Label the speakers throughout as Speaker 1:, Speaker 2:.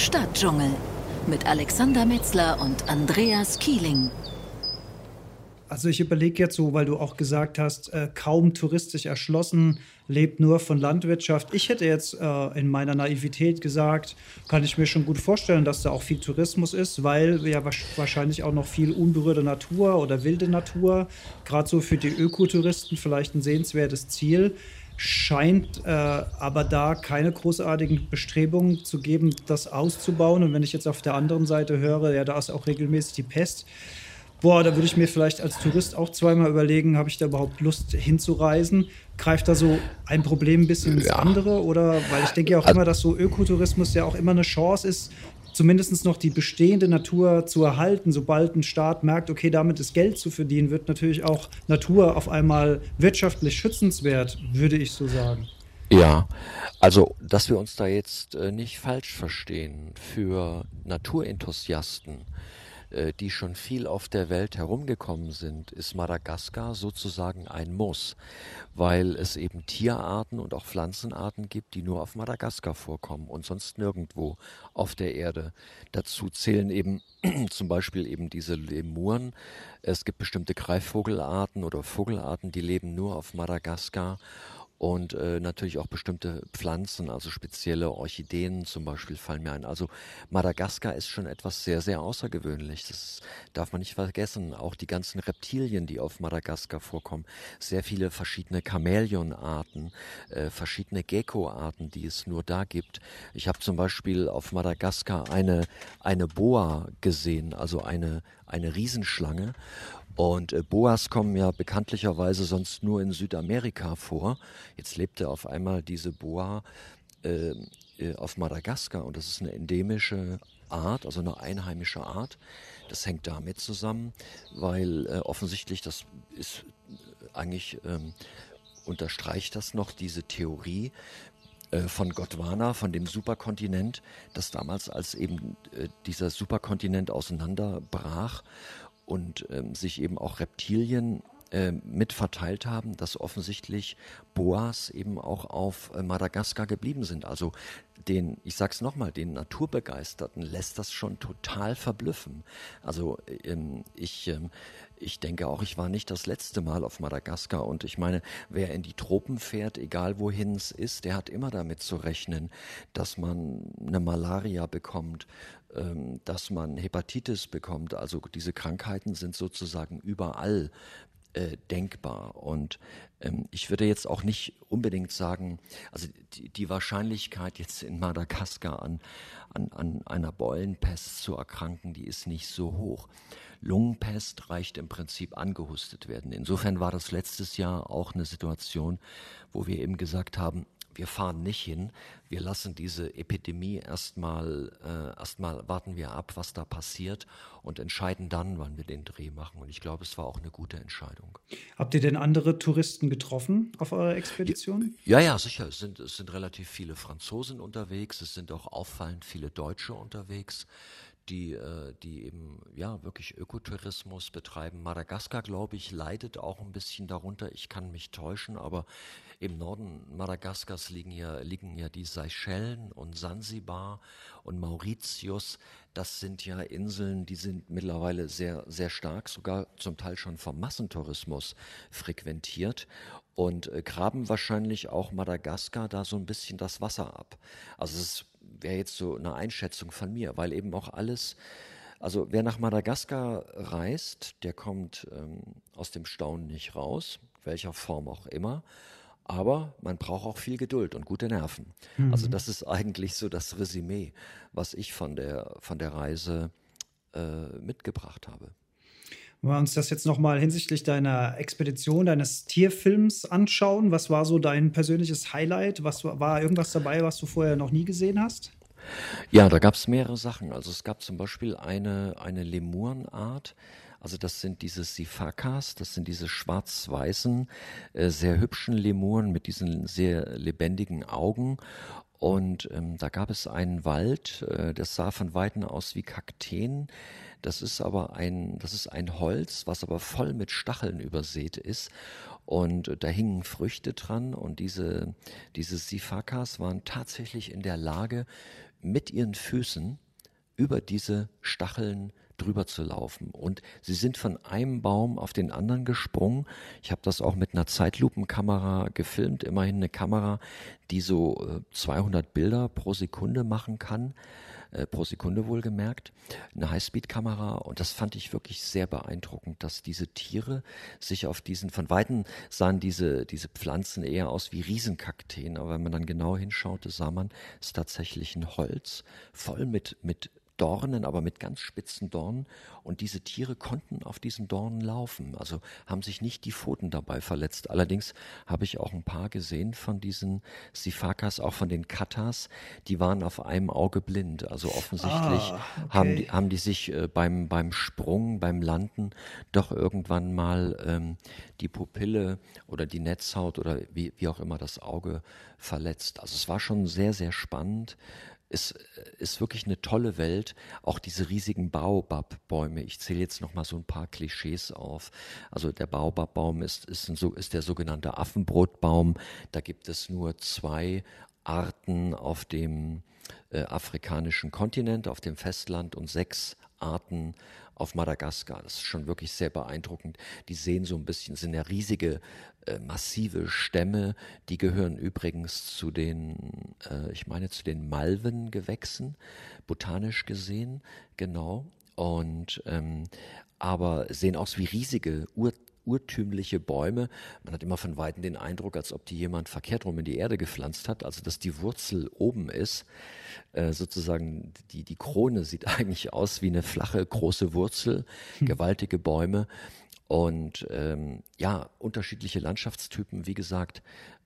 Speaker 1: Stadtdschungel mit Alexander Metzler und Andreas Kieling.
Speaker 2: Also ich überlege jetzt so, weil du auch gesagt hast, äh, kaum touristisch erschlossen, lebt nur von Landwirtschaft. Ich hätte jetzt äh, in meiner Naivität gesagt, kann ich mir schon gut vorstellen, dass da auch viel Tourismus ist, weil ja wahrscheinlich auch noch viel unberührte Natur oder wilde Natur, gerade so für die Ökotouristen vielleicht ein sehenswertes Ziel scheint äh, aber da keine großartigen Bestrebungen zu geben, das auszubauen. Und wenn ich jetzt auf der anderen Seite höre, ja, da ist auch regelmäßig die Pest. Boah, da würde ich mir vielleicht als Tourist auch zweimal überlegen, habe ich da überhaupt Lust hinzureisen? Greift da so ein Problem ein bisschen ins ja. andere? Oder weil ich denke ja auch also, immer, dass so Ökotourismus ja auch immer eine Chance ist, zumindest noch die bestehende Natur zu erhalten. Sobald ein Staat merkt, okay, damit ist Geld zu verdienen, wird natürlich auch Natur auf einmal wirtschaftlich schützenswert, würde ich so sagen.
Speaker 3: Ja, also, dass wir uns da jetzt äh, nicht falsch verstehen, für Naturenthusiasten die schon viel auf der Welt herumgekommen sind, ist Madagaskar sozusagen ein Muss, weil es eben Tierarten und auch Pflanzenarten gibt, die nur auf Madagaskar vorkommen und sonst nirgendwo auf der Erde. Dazu zählen eben zum Beispiel eben diese Lemuren. Es gibt bestimmte Greifvogelarten oder Vogelarten, die leben nur auf Madagaskar und äh, natürlich auch bestimmte Pflanzen, also spezielle Orchideen zum Beispiel fallen mir ein. Also Madagaskar ist schon etwas sehr, sehr außergewöhnlich. Das darf man nicht vergessen. Auch die ganzen Reptilien, die auf Madagaskar vorkommen, sehr viele verschiedene Chamäleonarten, äh, verschiedene Geckoarten, die es nur da gibt. Ich habe zum Beispiel auf Madagaskar eine, eine Boa gesehen, also eine, eine Riesenschlange. Und äh, Boas kommen ja bekanntlicherweise sonst nur in Südamerika vor. Jetzt lebte auf einmal diese Boa äh, äh, auf Madagaskar und das ist eine endemische Art, also eine einheimische Art. Das hängt damit zusammen, weil äh, offensichtlich das ist äh, eigentlich ähm, unterstreicht das noch diese Theorie äh, von Gondwana, von dem Superkontinent, dass damals als eben äh, dieser Superkontinent auseinanderbrach und ähm, sich eben auch Reptilien äh, mit verteilt haben, dass offensichtlich Boas eben auch auf äh, Madagaskar geblieben sind. Also den, ich sag's nochmal, den Naturbegeisterten lässt das schon total verblüffen. Also ähm, ich, ähm, ich denke auch, ich war nicht das letzte Mal auf Madagaskar und ich meine, wer in die Tropen fährt, egal wohin es ist, der hat immer damit zu rechnen, dass man eine Malaria bekommt, ähm, dass man Hepatitis bekommt. Also diese Krankheiten sind sozusagen überall äh, denkbar. Und ähm, ich würde jetzt auch nicht unbedingt sagen, also die, die Wahrscheinlichkeit jetzt in Madagaskar an, an, an einer Beulenpest zu erkranken, die ist nicht so hoch. Lungenpest reicht im Prinzip angehustet werden. Insofern war das letztes Jahr auch eine Situation, wo wir eben gesagt haben, wir fahren nicht hin, wir lassen diese Epidemie erstmal, äh, erstmal warten wir ab, was da passiert und entscheiden dann, wann wir den Dreh machen. Und ich glaube, es war auch eine gute Entscheidung.
Speaker 2: Habt ihr denn andere Touristen getroffen auf eurer Expedition?
Speaker 3: Ja, ja, sicher. Es sind, es sind relativ viele Franzosen unterwegs, es sind auch auffallend viele Deutsche unterwegs die, äh, die eben ja wirklich Ökotourismus betreiben. Madagaskar, glaube ich, leidet auch ein bisschen darunter. Ich kann mich täuschen, aber im Norden Madagaskars liegen ja, liegen ja die Seychellen und Sansibar und Mauritius. Das sind ja Inseln, die sind mittlerweile sehr, sehr stark, sogar zum Teil schon vom Massentourismus frequentiert und äh, graben wahrscheinlich auch Madagaskar da so ein bisschen das Wasser ab. Also es ist wäre jetzt so eine Einschätzung von mir, weil eben auch alles, also wer nach Madagaskar reist, der kommt ähm, aus dem Staunen nicht raus, welcher Form auch immer. Aber man braucht auch viel Geduld und gute Nerven. Mhm. Also das ist eigentlich so das Resümee, was ich von der, von der Reise äh, mitgebracht habe.
Speaker 2: Wenn wir uns das jetzt nochmal hinsichtlich deiner Expedition, deines Tierfilms anschauen, was war so dein persönliches Highlight? Was war irgendwas dabei, was du vorher noch nie gesehen hast?
Speaker 3: Ja, da gab es mehrere Sachen. Also es gab zum Beispiel eine, eine Lemurenart, also das sind diese Sifakas, das sind diese schwarz-weißen, äh, sehr hübschen Lemuren mit diesen sehr lebendigen Augen. Und ähm, da gab es einen Wald, äh, das sah von Weitem aus wie Kakteen. Das ist aber ein, das ist ein Holz, was aber voll mit Stacheln übersät ist. und da hingen Früchte dran und diese, diese Sifakas waren tatsächlich in der Lage, mit ihren Füßen über diese Stacheln drüber zu laufen. Und sie sind von einem Baum auf den anderen gesprungen. Ich habe das auch mit einer Zeitlupenkamera gefilmt, immerhin eine Kamera, die so 200 äh, Bilder pro Sekunde machen kann. Äh, pro Sekunde wohlgemerkt, eine Highspeed-Kamera. Und das fand ich wirklich sehr beeindruckend, dass diese Tiere sich auf diesen, von Weitem sahen diese, diese Pflanzen eher aus wie Riesenkakteen, aber wenn man dann genau hinschaute, sah man, es ist tatsächlich ein Holz voll mit, mit Dornen, aber mit ganz spitzen Dornen. Und diese Tiere konnten auf diesen Dornen laufen, also haben sich nicht die Pfoten dabei verletzt. Allerdings habe ich auch ein paar gesehen von diesen Sifakas, auch von den Katas, die waren auf einem Auge blind. Also offensichtlich ah, okay. haben, die, haben die sich äh, beim, beim Sprung, beim Landen doch irgendwann mal ähm, die Pupille oder die Netzhaut oder wie, wie auch immer das Auge verletzt. Also es war schon sehr, sehr spannend ist, ist wirklich eine tolle Welt. Auch diese riesigen Baobab-Bäume. Ich zähle jetzt noch mal so ein paar Klischees auf. Also der Baobab-Baum ist, ist, ein, ist der sogenannte Affenbrotbaum. Da gibt es nur zwei Arten auf dem äh, afrikanischen Kontinent, auf dem Festland und sechs Arten auf Madagaskar. Das ist schon wirklich sehr beeindruckend. Die sehen so ein bisschen, sind ja riesige, äh, massive Stämme. Die gehören übrigens zu den, äh, ich meine, zu den Malvengewächsen, botanisch gesehen, genau. Und ähm, aber sehen aus wie riesige Ur urtümliche Bäume. Man hat immer von Weitem den Eindruck, als ob die jemand verkehrt rum in die Erde gepflanzt hat, also dass die Wurzel oben ist. Äh, sozusagen die, die Krone sieht eigentlich aus wie eine flache, große Wurzel, hm. gewaltige Bäume. Und ähm, ja, unterschiedliche Landschaftstypen, wie gesagt,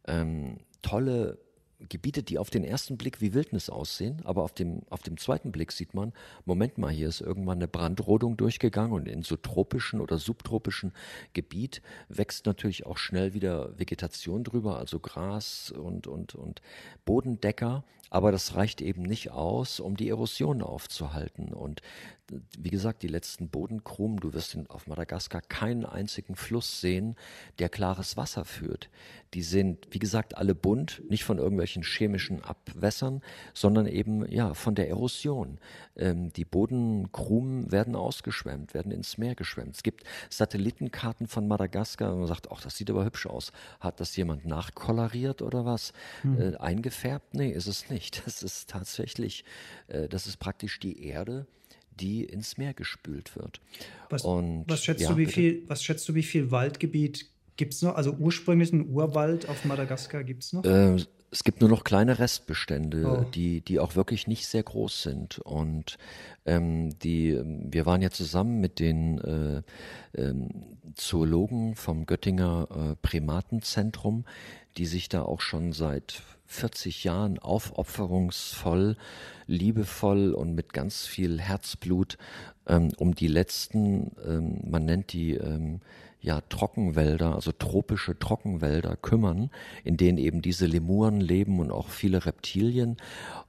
Speaker 3: ähm, tolle Gebiete, die auf den ersten Blick wie Wildnis aussehen, aber auf dem, auf dem zweiten Blick sieht man, Moment mal, hier ist irgendwann eine Brandrodung durchgegangen und in so tropischen oder subtropischen Gebiet wächst natürlich auch schnell wieder Vegetation drüber, also Gras und, und, und Bodendecker, aber das reicht eben nicht aus, um die Erosion aufzuhalten. Und wie gesagt, die letzten Bodenkrumen, du wirst in, auf Madagaskar keinen einzigen Fluss sehen, der klares Wasser führt. Die sind, wie gesagt, alle bunt, nicht von irgendwelchen chemischen Abwässern, sondern eben ja von der Erosion. Ähm, die Bodenkrumen werden ausgeschwemmt, werden ins Meer geschwemmt. Es gibt Satellitenkarten von Madagaskar, und man sagt, ach, das sieht aber hübsch aus. Hat das jemand nachkoloriert oder was? Hm. Äh, eingefärbt? Nee, ist es nicht. Das ist tatsächlich, äh, das ist praktisch die Erde die ins Meer gespült wird.
Speaker 2: Was, Und, was schätzt ja, du, wie viel, was schätzt du, wie viel Waldgebiet gibt es noch? Also ursprünglichen Urwald auf Madagaskar gibt es noch?
Speaker 3: Äh, es gibt nur noch kleine Restbestände, oh. die, die auch wirklich nicht sehr groß sind. Und ähm, die, wir waren ja zusammen mit den äh, ähm, Zoologen vom Göttinger äh, Primatenzentrum, die sich da auch schon seit 40 Jahren aufopferungsvoll, liebevoll und mit ganz viel Herzblut ähm, um die letzten, ähm, man nennt die ähm, ja Trockenwälder, also tropische Trockenwälder kümmern, in denen eben diese Lemuren leben und auch viele Reptilien.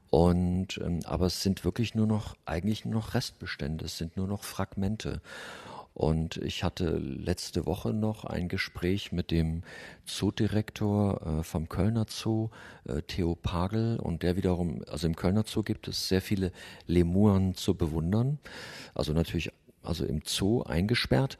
Speaker 3: Und ähm, aber es sind wirklich nur noch eigentlich nur noch Restbestände, es sind nur noch Fragmente. Und ich hatte letzte Woche noch ein Gespräch mit dem Zoodirektor äh, vom Kölner Zoo, äh, Theo Pagel, und der wiederum, also im Kölner Zoo gibt es sehr viele Lemuren zu bewundern. Also natürlich, also im Zoo eingesperrt,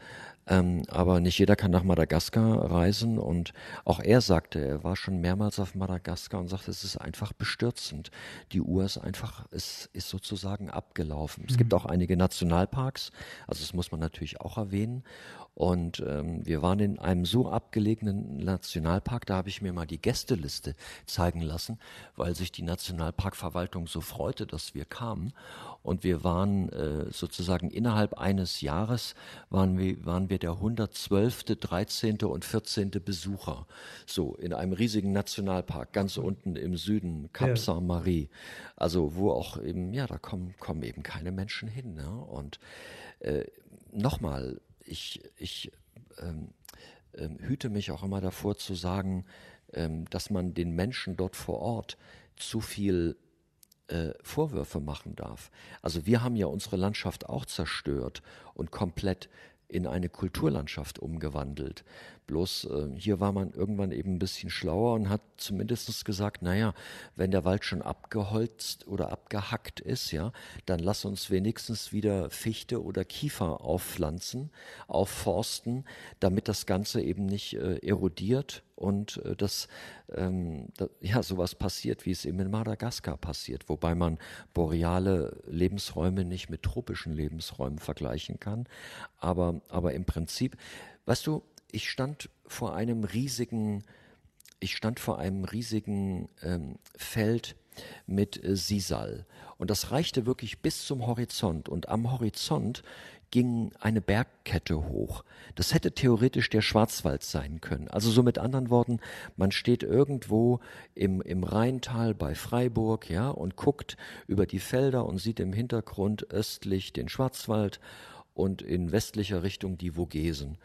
Speaker 3: ähm, aber nicht jeder kann nach Madagaskar reisen und auch er sagte, er war schon mehrmals auf Madagaskar und sagte, es ist einfach bestürzend. Die Uhr ist einfach, es ist sozusagen abgelaufen. Mhm. Es gibt mhm. auch einige Nationalparks, also das muss man natürlich auch erwähnen. Und ähm, wir waren in einem so abgelegenen Nationalpark, da habe ich mir mal die Gästeliste zeigen lassen, weil sich die Nationalparkverwaltung so freute, dass wir kamen. Und wir waren äh, sozusagen innerhalb eines Jahres waren wir, waren wir der 112., 13. und 14. Besucher. So in einem riesigen Nationalpark, ganz unten im Süden, Cap ja. Saint-Marie. Also wo auch eben, ja, da kommen, kommen eben keine Menschen hin. Ne? Und äh, nochmal, ich, ich ähm, ähm, hüte mich auch immer davor zu sagen, ähm, dass man den Menschen dort vor Ort zu viel äh, Vorwürfe machen darf. Also wir haben ja unsere Landschaft auch zerstört und komplett in eine Kulturlandschaft umgewandelt. Bloß äh, hier war man irgendwann eben ein bisschen schlauer und hat zumindest gesagt, naja, wenn der Wald schon abgeholzt oder abgehackt ist, ja, dann lass uns wenigstens wieder Fichte oder Kiefer aufpflanzen, aufforsten, damit das Ganze eben nicht äh, erodiert und äh, dass ähm, da, ja sowas passiert, wie es eben in Madagaskar passiert, wobei man boreale Lebensräume nicht mit tropischen Lebensräumen vergleichen kann, aber aber im Prinzip, weißt du, ich stand vor einem riesigen, ich stand vor einem riesigen ähm, Feld mit äh, Sisal. Und das reichte wirklich bis zum Horizont. Und am Horizont ging eine Bergkette hoch. Das hätte theoretisch der Schwarzwald sein können. Also so mit anderen Worten, man steht irgendwo im, im Rheintal bei Freiburg, ja, und guckt über die Felder und sieht im Hintergrund östlich den Schwarzwald und in westlicher Richtung die Vogesen.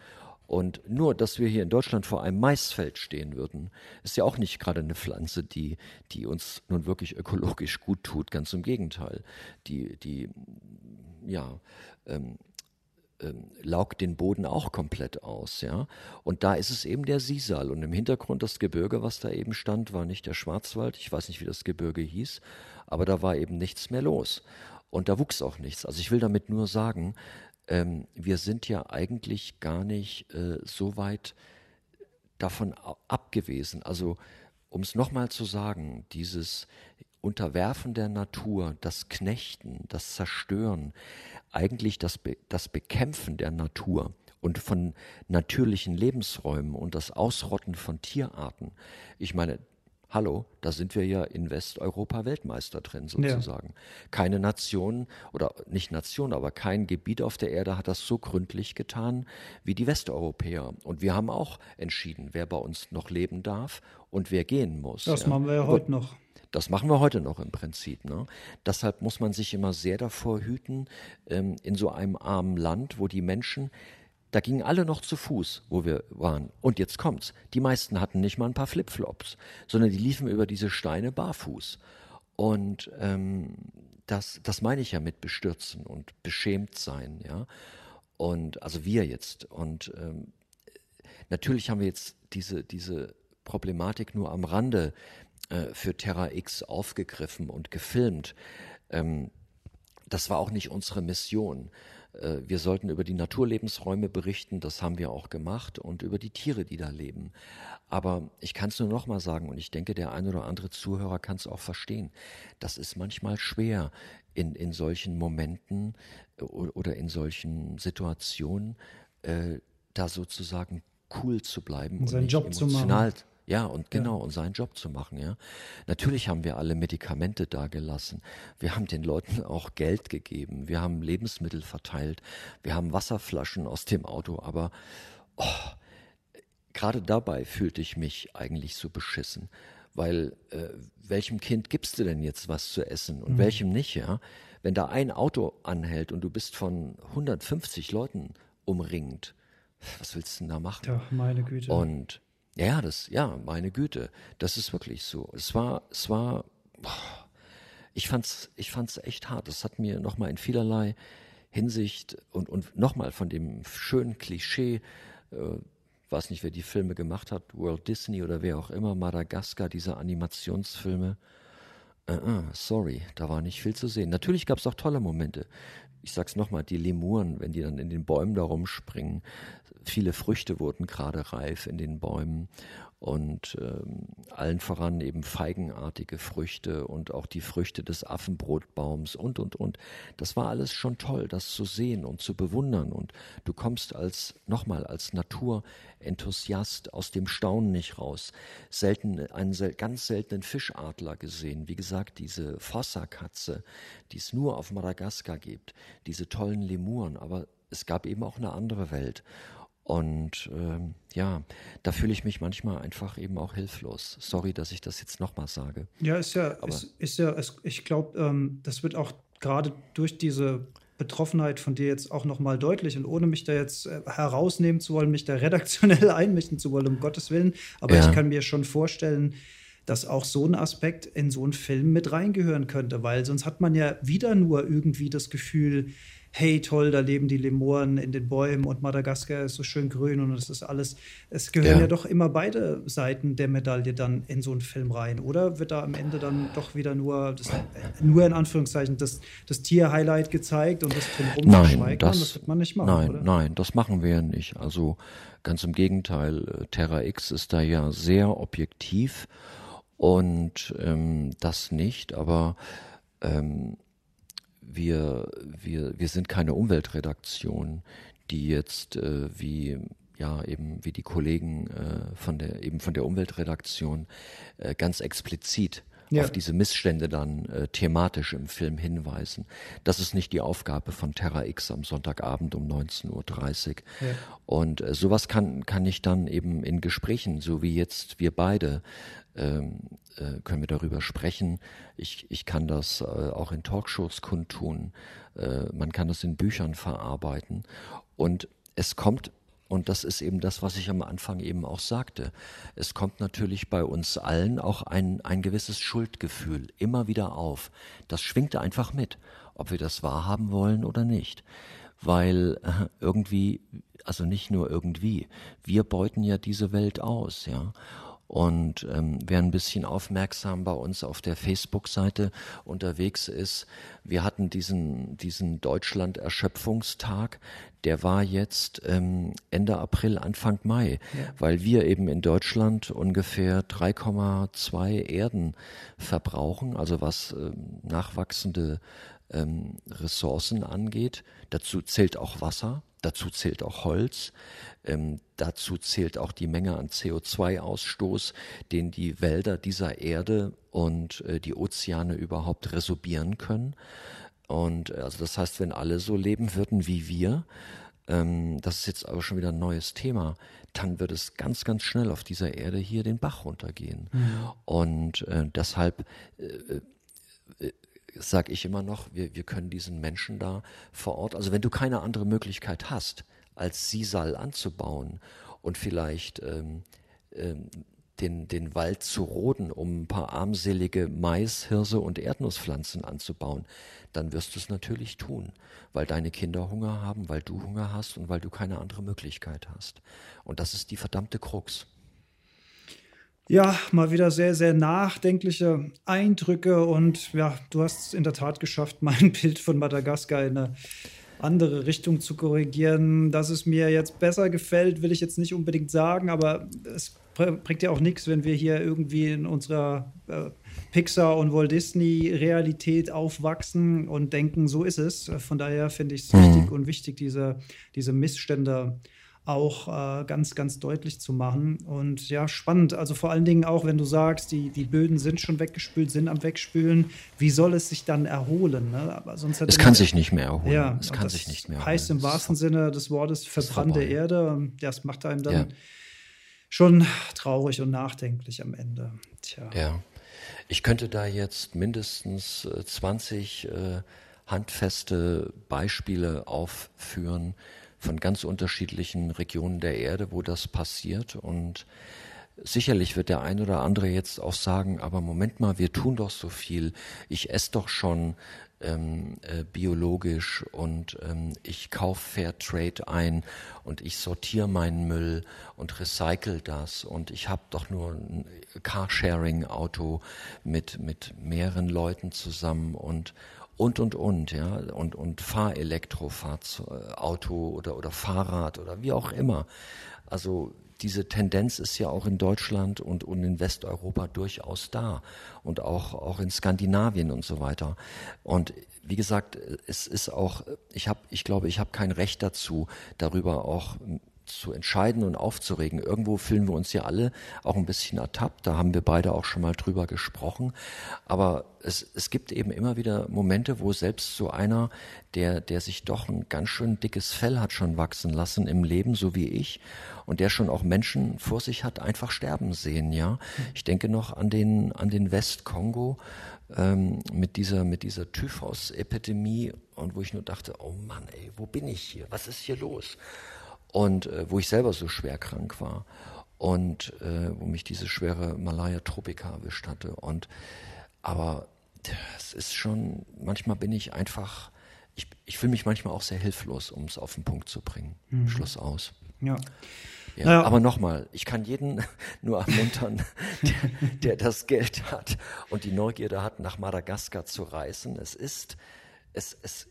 Speaker 3: Und nur, dass wir hier in Deutschland vor einem Maisfeld stehen würden, ist ja auch nicht gerade eine Pflanze, die, die uns nun wirklich ökologisch gut tut. Ganz im Gegenteil. Die, die, ja, ähm, ähm, laugt den Boden auch komplett aus, ja. Und da ist es eben der Sisal. Und im Hintergrund das Gebirge, was da eben stand, war nicht der Schwarzwald. Ich weiß nicht, wie das Gebirge hieß, aber da war eben nichts mehr los. Und da wuchs auch nichts. Also ich will damit nur sagen, ähm, wir sind ja eigentlich gar nicht äh, so weit davon abgewesen. Also um es nochmal zu sagen, dieses Unterwerfen der Natur, das Knechten, das Zerstören, eigentlich das, Be das Bekämpfen der Natur und von natürlichen Lebensräumen und das Ausrotten von Tierarten. Ich meine, Hallo, da sind wir ja in Westeuropa Weltmeister drin sozusagen. Ja. Keine Nation oder nicht Nation, aber kein Gebiet auf der Erde hat das so gründlich getan wie die Westeuropäer. Und wir haben auch entschieden, wer bei uns noch leben darf und wer gehen muss.
Speaker 2: Das ja. machen wir ja heute noch.
Speaker 3: Das machen wir heute noch im Prinzip. Ne? Deshalb muss man sich immer sehr davor hüten, ähm, in so einem armen Land, wo die Menschen da gingen alle noch zu Fuß, wo wir waren. Und jetzt kommt's. Die meisten hatten nicht mal ein paar Flipflops, sondern die liefen über diese Steine barfuß. Und ähm, das, das meine ich ja mit bestürzen und beschämt sein, ja. Und also wir jetzt. Und ähm, natürlich haben wir jetzt diese, diese Problematik nur am Rande äh, für Terra X aufgegriffen und gefilmt. Ähm, das war auch nicht unsere Mission. Äh, wir sollten über die Naturlebensräume berichten, das haben wir auch gemacht, und über die Tiere, die da leben. Aber ich kann es nur noch mal sagen, und ich denke, der ein oder andere Zuhörer kann es auch verstehen. Das ist manchmal schwer in, in solchen Momenten äh, oder in solchen Situationen, äh, da sozusagen cool zu bleiben
Speaker 2: und, und seinen Job
Speaker 3: emotional,
Speaker 2: zu machen.
Speaker 3: Ja, und genau, ja. und seinen Job zu machen, ja. Natürlich haben wir alle Medikamente dagelassen. Wir haben den Leuten auch Geld gegeben. Wir haben Lebensmittel verteilt. Wir haben Wasserflaschen aus dem Auto. Aber oh, gerade dabei fühlte ich mich eigentlich so beschissen. Weil äh, welchem Kind gibst du denn jetzt was zu essen und mhm. welchem nicht, ja? Wenn da ein Auto anhält und du bist von 150 Leuten umringt, was willst du denn da machen?
Speaker 2: Ja, meine Güte.
Speaker 3: Und ja, das, ja, meine Güte, das ist wirklich so. Es war, es war, boah, ich fand's, ich fand's echt hart. Das hat mir nochmal in vielerlei Hinsicht und, und nochmal von dem schönen Klischee, äh, weiß nicht, wer die Filme gemacht hat, Walt Disney oder wer auch immer, Madagaskar, diese Animationsfilme. Uh, uh, sorry, da war nicht viel zu sehen. Natürlich gab es auch tolle Momente. Ich sag's nochmal, die Lemuren, wenn die dann in den Bäumen da rumspringen, viele Früchte wurden gerade reif in den Bäumen und ähm, allen voran eben feigenartige Früchte und auch die Früchte des Affenbrotbaums und, und, und. Das war alles schon toll, das zu sehen und zu bewundern und du kommst als, nochmal, als Naturenthusiast aus dem Staunen nicht raus. Selten, einen sel ganz seltenen Fischadler gesehen, wie gesagt, diese Fossa-Katze, die es nur auf Madagaskar gibt, diese tollen Lemuren, aber es gab eben auch eine andere Welt. Und ähm, ja, da fühle ich mich manchmal einfach eben auch hilflos. Sorry, dass ich das jetzt nochmal sage.
Speaker 2: Ja, ist ja, ist, ist, ja, ist, ich glaube, ähm, das wird auch gerade durch diese Betroffenheit von dir jetzt auch nochmal deutlich und ohne mich da jetzt äh, herausnehmen zu wollen, mich da redaktionell einmischen zu wollen, um Gottes Willen. Aber ja. ich kann mir schon vorstellen, dass auch so ein Aspekt in so einen Film mit reingehören könnte, weil sonst hat man ja wieder nur irgendwie das Gefühl, hey toll, da leben die Lemuren in den Bäumen und Madagaskar ist so schön grün und es ist alles. Es gehören ja. ja doch immer beide Seiten der Medaille dann in so einen Film rein, oder wird da am Ende dann doch wieder nur, das, nur in Anführungszeichen, das, das Tier-Highlight gezeigt und das drumherum
Speaker 3: nein, das, das wird man nicht machen, nein, oder? Nein, das machen wir ja nicht. Also ganz im Gegenteil, äh, Terra X ist da ja sehr objektiv und ähm, das nicht, aber ähm, wir, wir, wir sind keine Umweltredaktion, die jetzt äh, wie ja eben wie die Kollegen äh, von der eben von der Umweltredaktion äh, ganz explizit ja. auf diese Missstände dann äh, thematisch im Film hinweisen. Das ist nicht die Aufgabe von Terra X am Sonntagabend um 19.30 Uhr. Ja. Und äh, sowas kann, kann ich dann eben in Gesprächen, so wie jetzt wir beide, ähm, äh, können wir darüber sprechen. Ich, ich kann das äh, auch in Talkshows kundtun. Äh, man kann das in Büchern verarbeiten. Und es kommt und das ist eben das, was ich am Anfang eben auch sagte. Es kommt natürlich bei uns allen auch ein, ein gewisses Schuldgefühl immer wieder auf. Das schwingt einfach mit, ob wir das wahrhaben wollen oder nicht. Weil äh, irgendwie, also nicht nur irgendwie, wir beuten ja diese Welt aus, ja. Und ähm, wer ein bisschen aufmerksam bei uns auf der Facebook-Seite unterwegs ist, wir hatten diesen, diesen Deutschland-Erschöpfungstag, der war jetzt ähm, Ende April, Anfang Mai, ja. weil wir eben in Deutschland ungefähr 3,2 Erden verbrauchen, also was ähm, nachwachsende ähm, Ressourcen angeht. Dazu zählt auch Wasser, dazu zählt auch Holz. Ähm, dazu zählt auch die Menge an CO2-Ausstoß, den die Wälder dieser Erde und äh, die Ozeane überhaupt resorbieren können. Und äh, also das heißt, wenn alle so leben würden wie wir, ähm, das ist jetzt aber schon wieder ein neues Thema, dann wird es ganz, ganz schnell auf dieser Erde hier den Bach runtergehen. Mhm. Und äh, deshalb äh, äh sage ich immer noch, wir, wir können diesen Menschen da vor Ort, also wenn du keine andere Möglichkeit hast, als Sisal anzubauen und vielleicht ähm, ähm, den, den Wald zu roden, um ein paar armselige Mais, Hirse und Erdnusspflanzen anzubauen, dann wirst du es natürlich tun, weil deine Kinder Hunger haben, weil du Hunger hast und weil du keine andere Möglichkeit hast. Und das ist die verdammte Krux.
Speaker 2: Ja, mal wieder sehr, sehr nachdenkliche Eindrücke und ja, du hast es in der Tat geschafft, mein Bild von Madagaskar in eine andere Richtung zu korrigieren. Dass es mir jetzt besser gefällt, will ich jetzt nicht unbedingt sagen, aber es bringt ja auch nichts, wenn wir hier irgendwie in unserer äh, Pixar und Walt Disney Realität aufwachsen und denken, so ist es. Von daher finde ich es mhm. richtig und wichtig, diese, diese Missstände auch äh, ganz, ganz deutlich zu machen. Und ja, spannend. Also vor allen Dingen auch, wenn du sagst, die, die Böden sind schon weggespült, sind am Wegspülen. Wie soll es sich dann erholen? Ne?
Speaker 3: Aber sonst es kann sich nicht mehr erholen. Ja, es kann sich nicht mehr
Speaker 2: erholen. Heißt im wahrsten Sinne des Wortes verbrannte Erde. Das macht einem dann ja. schon traurig und nachdenklich am Ende.
Speaker 3: Tja. Ja. Ich könnte da jetzt mindestens 20 äh, äh, handfeste Beispiele aufführen, von ganz unterschiedlichen Regionen der Erde, wo das passiert. Und sicherlich wird der ein oder andere jetzt auch sagen, aber Moment mal, wir tun doch so viel. Ich esse doch schon ähm, äh, biologisch und ähm, ich kaufe Fair Trade ein und ich sortiere meinen Müll und recycle das und ich habe doch nur ein Carsharing-Auto mit, mit mehreren Leuten zusammen und und und und ja und und fahr Elektrofahrauto oder oder Fahrrad oder wie auch immer. Also diese Tendenz ist ja auch in Deutschland und, und in Westeuropa durchaus da und auch auch in Skandinavien und so weiter. Und wie gesagt, es ist auch ich habe ich glaube, ich habe kein Recht dazu darüber auch zu entscheiden und aufzuregen. Irgendwo fühlen wir uns ja alle auch ein bisschen ertappt. Da haben wir beide auch schon mal drüber gesprochen. Aber es, es gibt eben immer wieder Momente, wo selbst so einer, der, der sich doch ein ganz schön dickes Fell hat schon wachsen lassen im Leben, so wie ich, und der schon auch Menschen vor sich hat, einfach sterben sehen, ja. Ich denke noch an den, an den Westkongo, ähm, mit dieser, mit dieser Typhus-Epidemie und wo ich nur dachte, oh Mann, ey, wo bin ich hier? Was ist hier los? Und äh, wo ich selber so schwer krank war und äh, wo mich diese schwere Malaya Tropica erwischt hatte und aber es ist schon manchmal bin ich einfach ich, ich fühle mich manchmal auch sehr hilflos, um es auf den Punkt zu bringen. Mhm. Schluss aus.
Speaker 2: Ja.
Speaker 3: Ja, naja. Aber nochmal, ich kann jeden nur ermuntern, der, der, das Geld hat und die Neugierde hat, nach Madagaskar zu reisen. Es ist, es, es,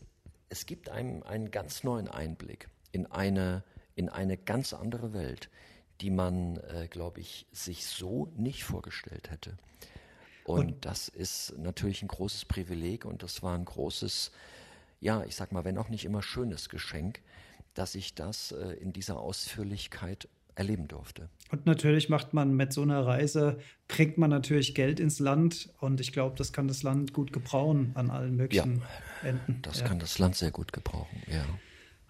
Speaker 3: es gibt einem einen ganz neuen Einblick in eine, in eine ganz andere Welt, die man, äh, glaube ich, sich so nicht vorgestellt hätte. Und, und das ist natürlich ein großes Privileg und das war ein großes, ja, ich sag mal, wenn auch nicht immer schönes Geschenk, dass ich das äh, in dieser Ausführlichkeit erleben durfte.
Speaker 2: Und natürlich macht man mit so einer Reise, bringt man natürlich Geld ins Land und ich glaube, das kann das Land gut gebrauchen an allen möglichen
Speaker 3: ja, Enden. Das ja. kann das Land sehr gut gebrauchen, ja.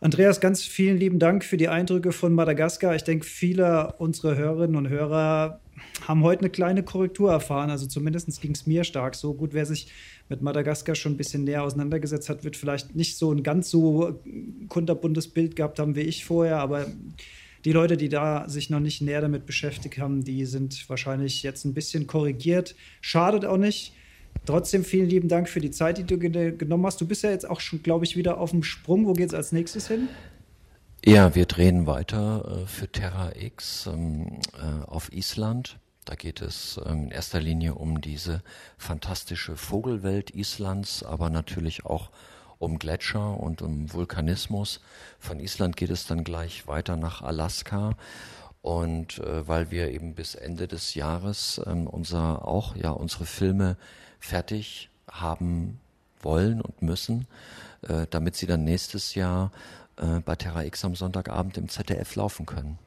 Speaker 2: Andreas, ganz vielen lieben Dank für die Eindrücke von Madagaskar. Ich denke, viele unserer Hörerinnen und Hörer haben heute eine kleine Korrektur erfahren. Also zumindest ging es mir stark so. Gut, wer sich mit Madagaskar schon ein bisschen näher auseinandergesetzt hat, wird vielleicht nicht so ein ganz so kunterbuntes Bild gehabt haben wie ich vorher. Aber die Leute, die da sich noch nicht näher damit beschäftigt haben, die sind wahrscheinlich jetzt ein bisschen korrigiert. Schadet auch nicht. Trotzdem vielen lieben Dank für die Zeit, die du genommen hast. Du bist ja jetzt auch schon, glaube ich, wieder auf dem Sprung. Wo geht es als nächstes hin?
Speaker 3: Ja, wir drehen weiter äh, für Terra X ähm, äh, auf Island. Da geht es ähm, in erster Linie um diese fantastische Vogelwelt Islands, aber natürlich auch um Gletscher und um Vulkanismus. Von Island geht es dann gleich weiter nach Alaska. Und äh, weil wir eben bis Ende des Jahres ähm, unser auch ja unsere Filme fertig haben wollen und müssen, äh, damit sie dann nächstes Jahr äh, bei Terra X am Sonntagabend im ZDF laufen können.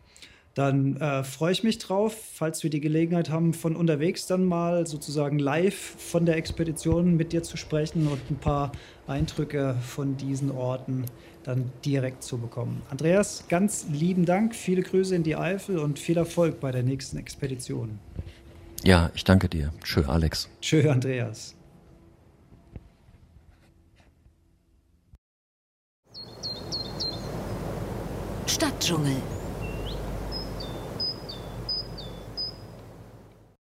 Speaker 2: Dann äh, freue ich mich drauf, falls wir die Gelegenheit haben, von unterwegs dann mal sozusagen live von der Expedition mit dir zu sprechen und ein paar Eindrücke von diesen Orten dann direkt zu bekommen. Andreas, ganz lieben Dank, viele Grüße in die Eifel und viel Erfolg bei der nächsten Expedition.
Speaker 3: Ja, ich danke dir. Tschö, Alex.
Speaker 2: Tschö, Andreas.
Speaker 1: Stadtdschungel